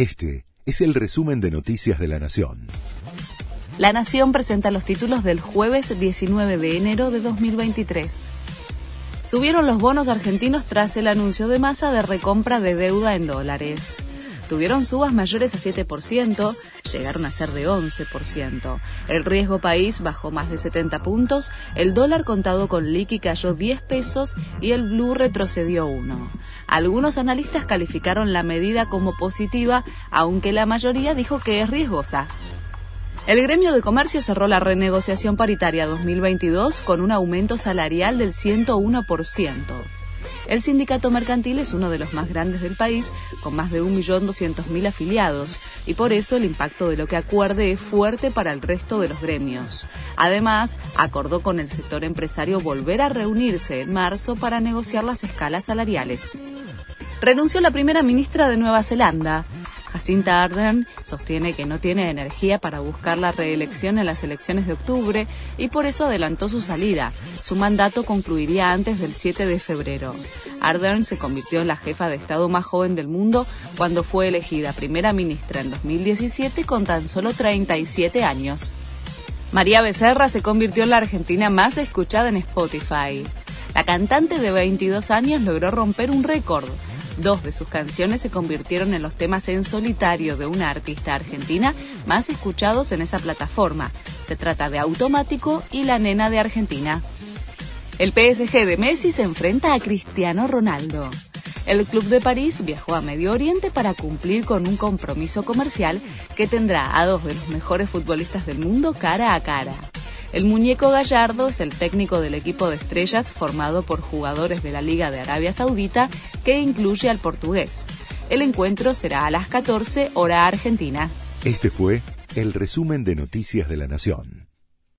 Este es el resumen de Noticias de la Nación. La Nación presenta los títulos del jueves 19 de enero de 2023. Subieron los bonos argentinos tras el anuncio de masa de recompra de deuda en dólares tuvieron subas mayores a 7%, llegaron a ser de 11%. El riesgo país bajó más de 70 puntos, el dólar contado con liqui cayó 10 pesos y el blue retrocedió 1. Algunos analistas calificaron la medida como positiva, aunque la mayoría dijo que es riesgosa. El gremio de comercio cerró la renegociación paritaria 2022 con un aumento salarial del 101%. El sindicato mercantil es uno de los más grandes del país, con más de 1.200.000 afiliados, y por eso el impacto de lo que acuerde es fuerte para el resto de los gremios. Además, acordó con el sector empresario volver a reunirse en marzo para negociar las escalas salariales. Renunció la primera ministra de Nueva Zelanda. Jacinta Ardern sostiene que no tiene energía para buscar la reelección en las elecciones de octubre y por eso adelantó su salida. Su mandato concluiría antes del 7 de febrero. Ardern se convirtió en la jefa de Estado más joven del mundo cuando fue elegida primera ministra en 2017 con tan solo 37 años. María Becerra se convirtió en la argentina más escuchada en Spotify. La cantante de 22 años logró romper un récord Dos de sus canciones se convirtieron en los temas en solitario de una artista argentina más escuchados en esa plataforma. Se trata de Automático y La Nena de Argentina. El PSG de Messi se enfrenta a Cristiano Ronaldo. El Club de París viajó a Medio Oriente para cumplir con un compromiso comercial que tendrá a dos de los mejores futbolistas del mundo cara a cara. El muñeco Gallardo es el técnico del equipo de estrellas formado por jugadores de la Liga de Arabia Saudita que incluye al portugués. El encuentro será a las 14 hora argentina. Este fue el resumen de Noticias de la Nación.